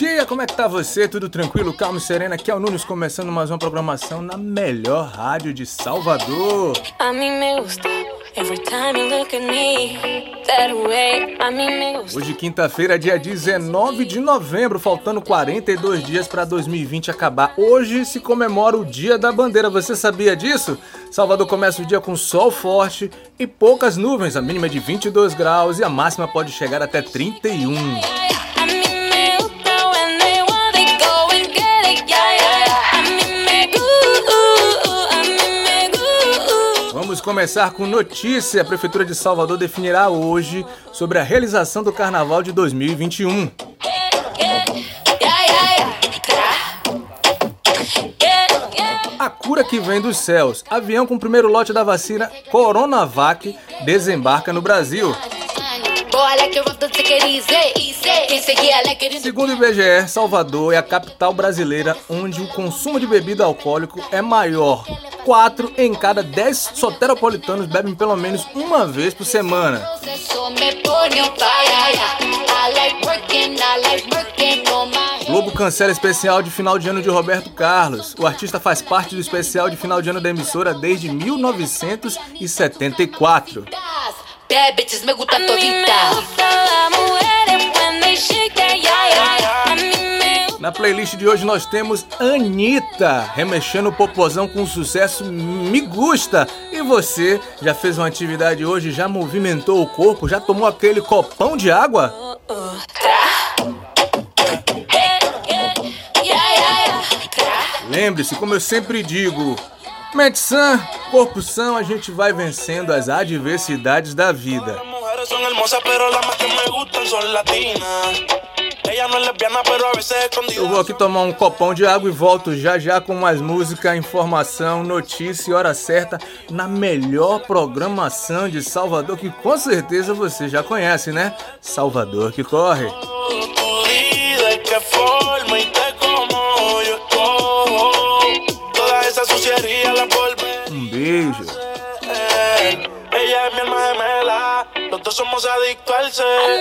dia, como é que tá você? Tudo tranquilo, calmo e sereno? Aqui é o Nunes começando mais uma programação na melhor rádio de Salvador. A mim me gusta. Every time you look at me that way, a mim me gusta. Hoje, quinta-feira, dia 19 de novembro, faltando 42 dias para 2020 acabar. Hoje se comemora o Dia da Bandeira. Você sabia disso? Salvador começa o dia com sol forte e poucas nuvens. A mínima é de 22 graus e a máxima pode chegar até 31. Começar com notícia. A Prefeitura de Salvador definirá hoje sobre a realização do Carnaval de 2021. Yeah, yeah, yeah. Yeah, yeah. A cura que vem dos céus. Avião com o primeiro lote da vacina Coronavac desembarca no Brasil. Segundo o IBGE, Salvador é a capital brasileira onde o consumo de bebida alcoólica é maior. 4 em cada 10 soteropolitanos bebem pelo menos uma vez por semana. Globo cancela especial de final de ano de Roberto Carlos. O artista faz parte do especial de final de ano da emissora desde 1974. Na playlist de hoje nós temos Anitta remexendo o popozão com sucesso Me Gusta. E você já fez uma atividade hoje, já movimentou o corpo, já tomou aquele copão de água? Lembre-se, como eu sempre digo, sã, corpo são, a gente vai vencendo as adversidades da vida. Eu vou aqui tomar um copão de água e volto já já com mais música, informação, notícia e hora certa na melhor programação de Salvador que com certeza você já conhece, né? Salvador que corre. Um beijo. Ella es mi alma gemela. Los dos somos adictos al ser.